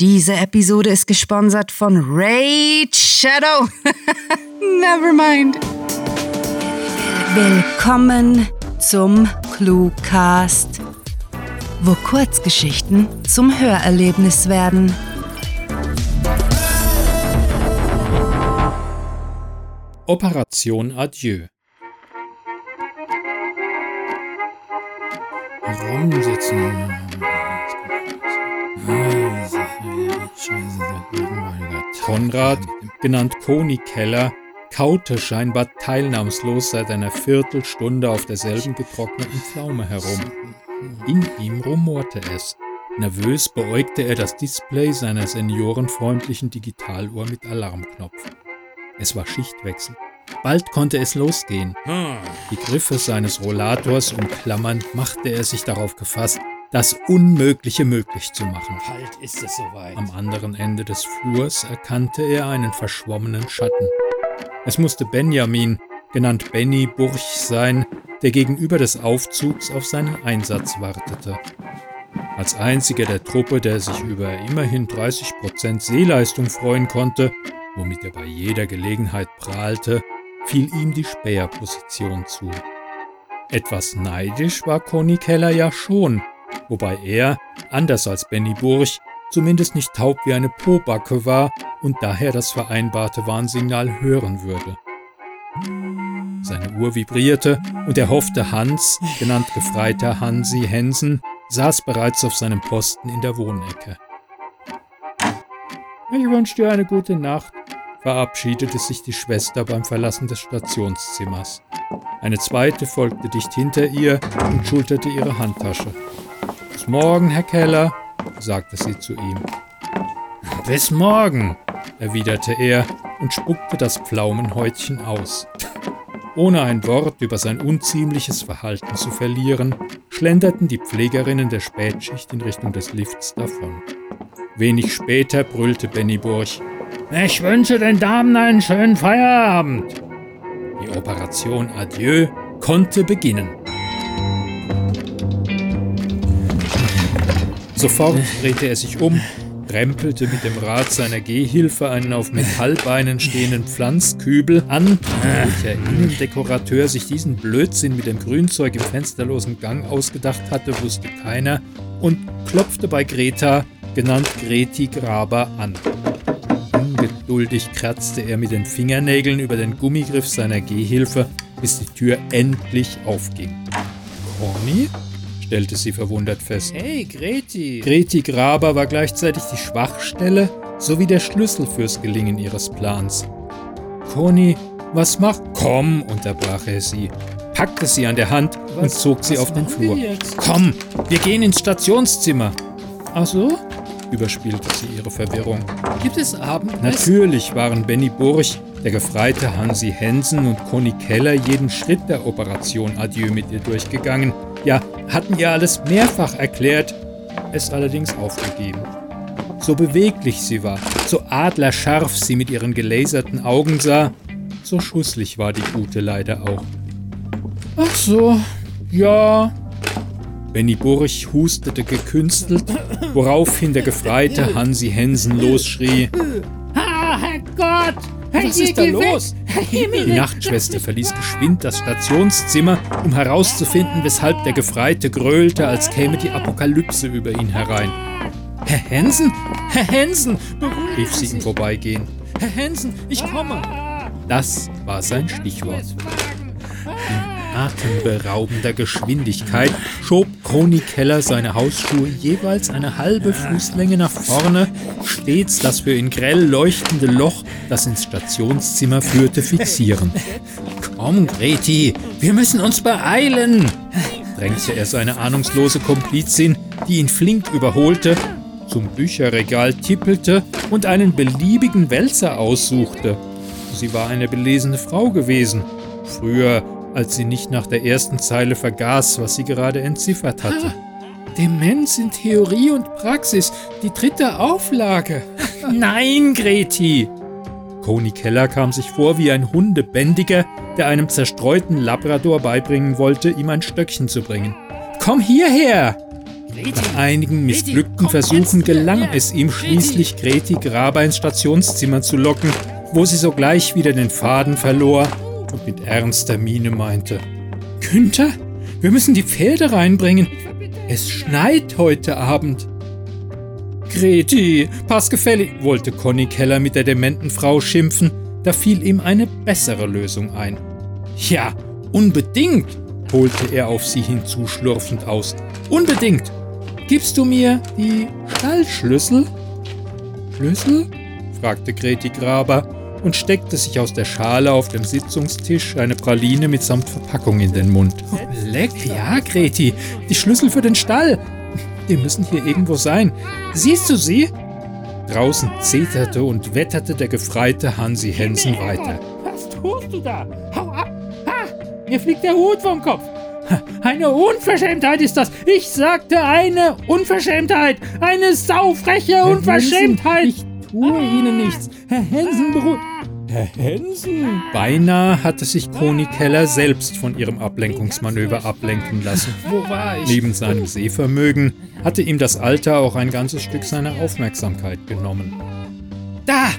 Diese Episode ist gesponsert von Raid Shadow. Nevermind. Willkommen zum Cluecast, wo Kurzgeschichten zum Hörerlebnis werden. Operation Adieu. Rumsitzen. Konrad, genannt Koni Keller, kaute scheinbar teilnahmslos seit einer Viertelstunde auf derselben getrockneten Pflaume herum. In ihm rumorte es. Nervös beäugte er das Display seiner seniorenfreundlichen Digitaluhr mit Alarmknopf. Es war Schichtwechsel. Bald konnte es losgehen. Die Griffe seines Rollators umklammernd machte er sich darauf gefasst, das Unmögliche möglich zu machen. Bald ist es soweit. Am anderen Ende des Flurs erkannte er einen verschwommenen Schatten. Es musste Benjamin, genannt Benny Burch sein, der gegenüber des Aufzugs auf seinen Einsatz wartete. Als einziger der Truppe, der sich über immerhin 30% Seeleistung freuen konnte, womit er bei jeder Gelegenheit prahlte, fiel ihm die Späherposition zu. Etwas neidisch war Conny Keller ja schon, wobei er, anders als Benny Burch, zumindest nicht taub wie eine Pobacke war und daher das vereinbarte Warnsignal hören würde. Seine Uhr vibrierte und er hoffte Hans, genannt Gefreiter Hansi Hensen, saß bereits auf seinem Posten in der Wohnecke. Ich wünsche dir eine gute Nacht, verabschiedete sich die Schwester beim Verlassen des Stationszimmers. Eine zweite folgte dicht hinter ihr und schulterte ihre Handtasche. Bis morgen, Herr Keller, sagte sie zu ihm. Bis morgen, erwiderte er und spuckte das Pflaumenhäutchen aus. Ohne ein Wort über sein unziemliches Verhalten zu verlieren, schlenderten die Pflegerinnen der Spätschicht in Richtung des Lifts davon. Wenig später brüllte Benny Burch: Ich wünsche den Damen einen schönen Feierabend. Die Operation Adieu konnte beginnen. Sofort drehte er sich um, rempelte mit dem Rad seiner Gehhilfe einen auf Metallbeinen stehenden Pflanzkübel an, welcher Innendekorateur sich diesen Blödsinn mit dem Grünzeug im fensterlosen Gang ausgedacht hatte, wusste keiner, und klopfte bei Greta, genannt Greti Graber, an. Ungeduldig kratzte er mit den Fingernägeln über den Gummigriff seiner Gehhilfe, bis die Tür endlich aufging. Conny? Stellte sie verwundert fest. Hey, Greti! Greti Graber war gleichzeitig die Schwachstelle sowie der Schlüssel fürs Gelingen ihres Plans. Conny, was macht? Komm, unterbrach er sie, packte sie an der Hand was, und zog sie auf den Flur. Komm, wir gehen ins Stationszimmer. Ach so? überspielte sie ihre Verwirrung. Gibt es Abend? Natürlich waren Benny Burch, der Gefreite Hansi Hensen und Conny Keller jeden Schritt der Operation Adieu mit ihr durchgegangen. Ja, hatten ihr alles mehrfach erklärt, es allerdings aufgegeben. So beweglich sie war, so adlerscharf sie mit ihren gelaserten Augen sah, so schusslich war die Gute leider auch. Ach so, ja. Benny Burch hustete gekünstelt, woraufhin der Gefreite Hansi Hensen losschrie. Ah, Herrgott! Was ist da los? Die Nachtschwester verließ geschwind das Stationszimmer, um herauszufinden, weshalb der Gefreite gröhlte, als käme die Apokalypse über ihn herein. Herr Hensen? Herr Hensen! rief sie im Vorbeigehen. Herr Hensen, ich komme! Das war sein Stichwort atemberaubender Geschwindigkeit schob Conny Keller seine Hausschuhe jeweils eine halbe Fußlänge nach vorne, stets das für ihn grell leuchtende Loch, das ins Stationszimmer führte, fixieren. Komm, Greti, wir müssen uns beeilen, drängte er seine ahnungslose Komplizin, die ihn flink überholte, zum Bücherregal tippelte und einen beliebigen Wälzer aussuchte. Sie war eine belesene Frau gewesen. Früher als sie nicht nach der ersten Zeile vergaß, was sie gerade entziffert hatte. Demenz in Theorie und Praxis, die dritte Auflage. Nein, Greti! Coney Keller kam sich vor wie ein Hundebändiger, der einem zerstreuten Labrador beibringen wollte, ihm ein Stöckchen zu bringen. Komm hierher! Nach einigen missglückten Versuchen gelang es ihm schließlich, Greti Graber ins Stationszimmer zu locken, wo sie sogleich wieder den Faden verlor und mit ernster Miene meinte: Günther, wir müssen die Pferde reinbringen. Es schneit heute Abend. Greti, pass gefällig, wollte Conny Keller mit der dementen Frau schimpfen, da fiel ihm eine bessere Lösung ein. Ja, unbedingt, holte er auf sie hinzuschlurfend aus. Unbedingt. Gibst du mir die Stallschlüssel? Schlüssel? fragte Greti Graber und steckte sich aus der Schale auf dem Sitzungstisch eine Praline mitsamt Verpackung in den Mund. Oh, leck, ja, Greti, die Schlüssel für den Stall. Die müssen hier irgendwo sein. Siehst du sie? Draußen zeterte und wetterte der gefreite Hansi Hensen weiter. Was tust du da? Hau ab! Ha! Mir fliegt der Hut vom Kopf! Eine Unverschämtheit ist das! Ich sagte eine Unverschämtheit! Eine saufreche Unverschämtheit! Ich tue Ihnen nichts! Herr Hensen beruhigt. Herr Hensen! Beinahe hatte sich Koni Keller selbst von ihrem Ablenkungsmanöver ablenken lassen. Wo war ich? Neben seinem Sehvermögen hatte ihm das Alter auch ein ganzes Stück seiner Aufmerksamkeit genommen. Da!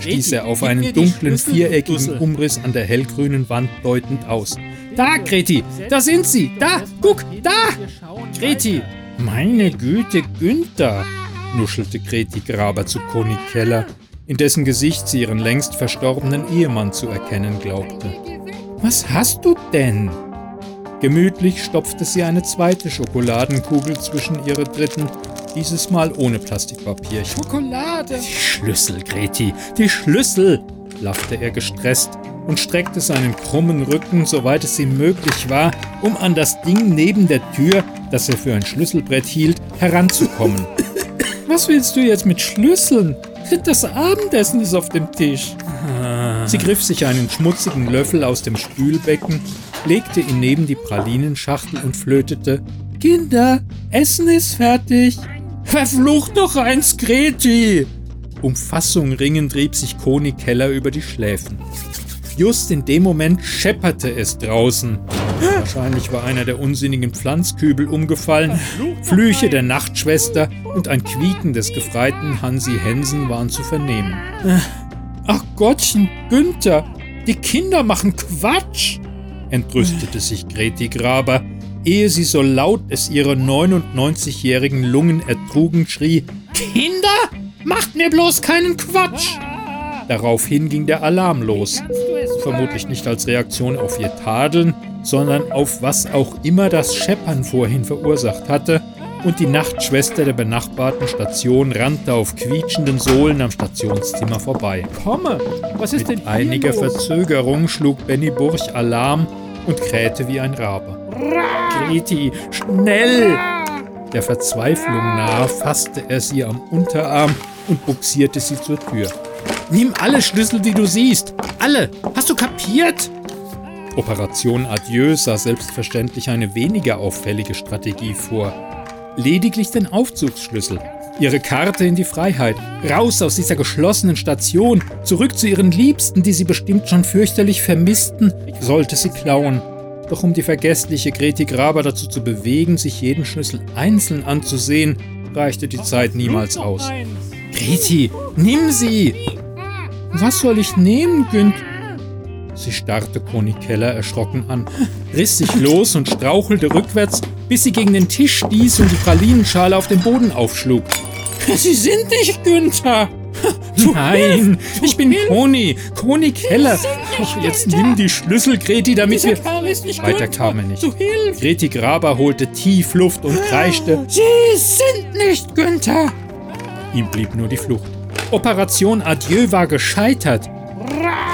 stieß er auf einen dunklen, viereckigen Umriss an der hellgrünen Wand deutend aus. Da, Greti, da sind sie! Da, guck, da! Greti! Meine Güte, Günther! nuschelte Greti Graber zu Koni Keller, in dessen Gesicht sie ihren längst verstorbenen Ehemann zu erkennen glaubte. Was hast du denn? Gemütlich stopfte sie eine zweite Schokoladenkugel zwischen ihre dritten, dieses Mal ohne Plastikpapier. Schokolade! Die Schlüssel, Greti, die Schlüssel! lachte er gestresst und streckte seinen krummen Rücken, soweit es ihm möglich war, um an das Ding neben der Tür, das er für ein Schlüsselbrett hielt, heranzukommen. Was willst du jetzt mit Schlüsseln? Das Abendessen ist auf dem Tisch. Sie griff sich einen schmutzigen Löffel aus dem Spülbecken, legte ihn neben die Pralinenschachtel und flötete: Kinder, Essen ist fertig. Verflucht noch eins, Greti! Um Fassung ringend trieb sich Koni Keller über die Schläfen. Just in dem Moment schepperte es draußen. Wahrscheinlich war einer der unsinnigen Pflanzkübel umgefallen. Flüche der Nachtschwester und ein Quieken des gefreiten Hansi Hensen waren zu vernehmen. Ach Gottchen, Günther, die Kinder machen Quatsch! entrüstete sich Greti Graber, ehe sie so laut es ihre 99-jährigen Lungen ertrugen schrie: Kinder, macht mir bloß keinen Quatsch! Daraufhin ging der Alarm los. Vermutlich nicht als Reaktion auf ihr Tadeln, sondern auf was auch immer das Scheppern vorhin verursacht hatte, und die Nachtschwester der benachbarten Station rannte auf quietschenden Sohlen am Stationszimmer vorbei. Komme! Was ist Mit denn hier einiger los? Verzögerung schlug Benny Burch Alarm und krähte wie ein Rabe. Greti, schnell! Der Verzweiflung nahe fasste er sie am Unterarm und buxierte sie zur Tür. Nimm alle Schlüssel, die du siehst. Alle. Hast du kapiert? Operation Adieu sah selbstverständlich eine weniger auffällige Strategie vor. Lediglich den Aufzugsschlüssel. Ihre Karte in die Freiheit. Raus aus dieser geschlossenen Station. Zurück zu ihren Liebsten, die sie bestimmt schon fürchterlich vermissten, sollte sie klauen. Doch um die vergessliche Greti Graber dazu zu bewegen, sich jeden Schlüssel einzeln anzusehen, reichte die Zeit niemals aus. Greti, nimm sie! Was soll ich nehmen, Günt? Sie starrte Conny Keller erschrocken an, riss sich los und strauchelte rückwärts, bis sie gegen den Tisch stieß und die Pralinenschale auf den Boden aufschlug. Sie sind nicht Günther! Du Nein, ich bin Conny, Conny Keller. Ach, jetzt nimm die Schlüssel, Greti, damit wir... Kerl ist nicht Weiter Günther. kam er nicht. Du! Greti Graber holte tief Luft und kreischte. Sie sind nicht Günther! Ihm blieb nur die Flucht. Operation Adieu war gescheitert.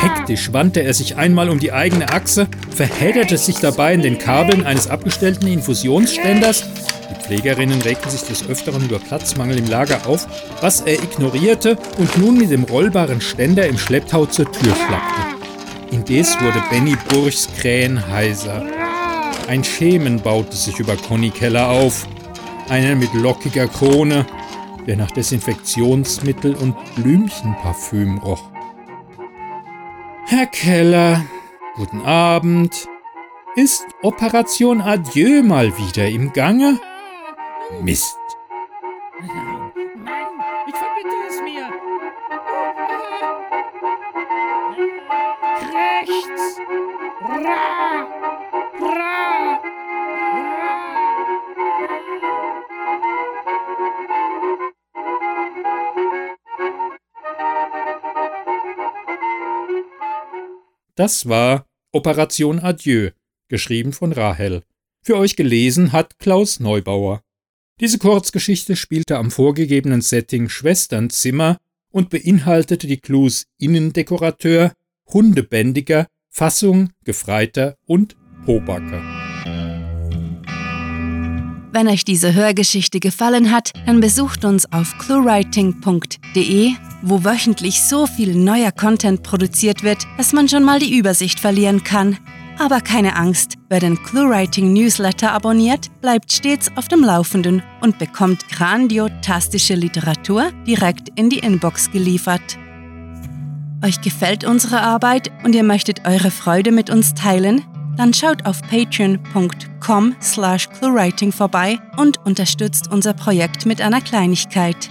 Hektisch wandte er sich einmal um die eigene Achse, verhedderte sich dabei in den Kabeln eines abgestellten Infusionsständers. Die Pflegerinnen regten sich des Öfteren über Platzmangel im Lager auf, was er ignorierte und nun mit dem rollbaren Ständer im Schlepptau zur Tür schlappte. Indes wurde Benny Burchs Krähen heiser. Ein Schemen baute sich über Conny Keller auf. Einer mit lockiger Krone, der nach Desinfektionsmittel und Blümchenparfüm roch. Herr Keller, guten Abend. Ist Operation Adieu mal wieder im Gange? Mist. Nein, nein, ich verbitte es mir. Rechts. Ra. Das war Operation Adieu, geschrieben von Rahel. Für euch gelesen hat Klaus Neubauer. Diese Kurzgeschichte spielte am vorgegebenen Setting Schwesternzimmer und beinhaltete die Clues Innendekorateur, Hundebändiger, Fassung, Gefreiter und Pobacker. Wenn euch diese Hörgeschichte gefallen hat, dann besucht uns auf cluewriting.de, wo wöchentlich so viel neuer Content produziert wird, dass man schon mal die Übersicht verlieren kann. Aber keine Angst, wer den ClueWriting Newsletter abonniert, bleibt stets auf dem Laufenden und bekommt grandiotastische Literatur direkt in die Inbox geliefert. Euch gefällt unsere Arbeit und ihr möchtet eure Freude mit uns teilen? Dann schaut auf patreon.com slash cluewriting vorbei und unterstützt unser Projekt mit einer Kleinigkeit.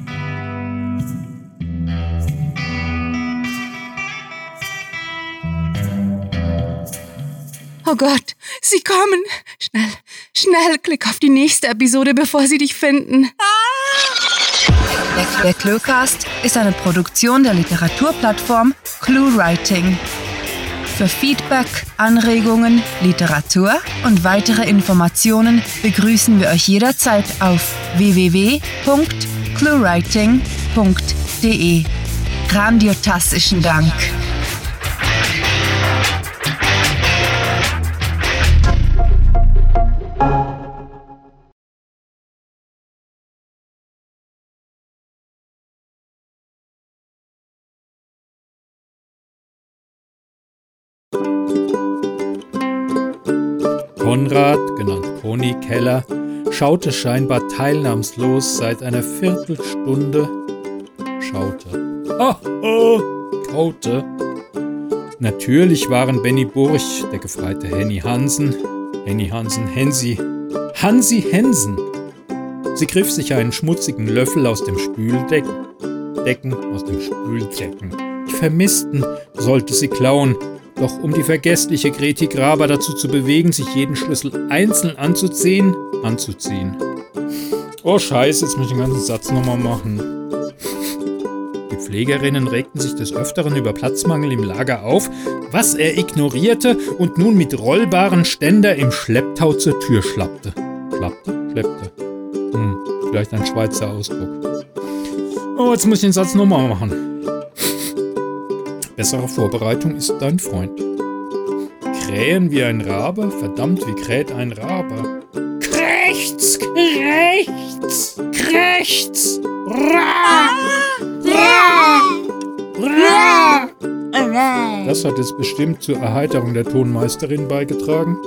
Oh Gott, sie kommen. Schnell, schnell, klick auf die nächste Episode, bevor sie dich finden. Der, der Cluecast ist eine Produktion der Literaturplattform ClueWriting. Für Feedback, Anregungen, Literatur und weitere Informationen begrüßen wir euch jederzeit auf www.cluewriting.de. Grandiotastischen Dank. Konrad, genannt Pony Keller, schaute scheinbar teilnahmslos seit einer Viertelstunde. Schaute. Oh, oh, kaute. Natürlich waren Benny Burch, der gefreite Henny Hansen, Henny Hansen, Hensi, Hansi Hensen. Sie griff sich einen schmutzigen Löffel aus dem Spüldecken, Decken, aus dem Spüldecken. Die Vermissten sollte sie klauen, doch um die vergessliche Greti Graber dazu zu bewegen, sich jeden Schlüssel einzeln anzuziehen, anzuziehen. Oh Scheiße, jetzt muss ich den ganzen Satz nochmal machen. Die Pflegerinnen regten sich des Öfteren über Platzmangel im Lager auf, was er ignorierte und nun mit rollbaren Ständer im Schlepptau zur Tür schlappte. Schlappte? Schleppte. Hm, vielleicht ein Schweizer Ausdruck. Oh, jetzt muss ich den Satz nochmal machen. Bessere Vorbereitung ist dein Freund. Krähen wie ein Rabe? Verdammt, wie kräht ein Rabe? Rechts, rechts, rechts. Ra, ra, ra. Das hat es bestimmt zur Erheiterung der Tonmeisterin beigetragen.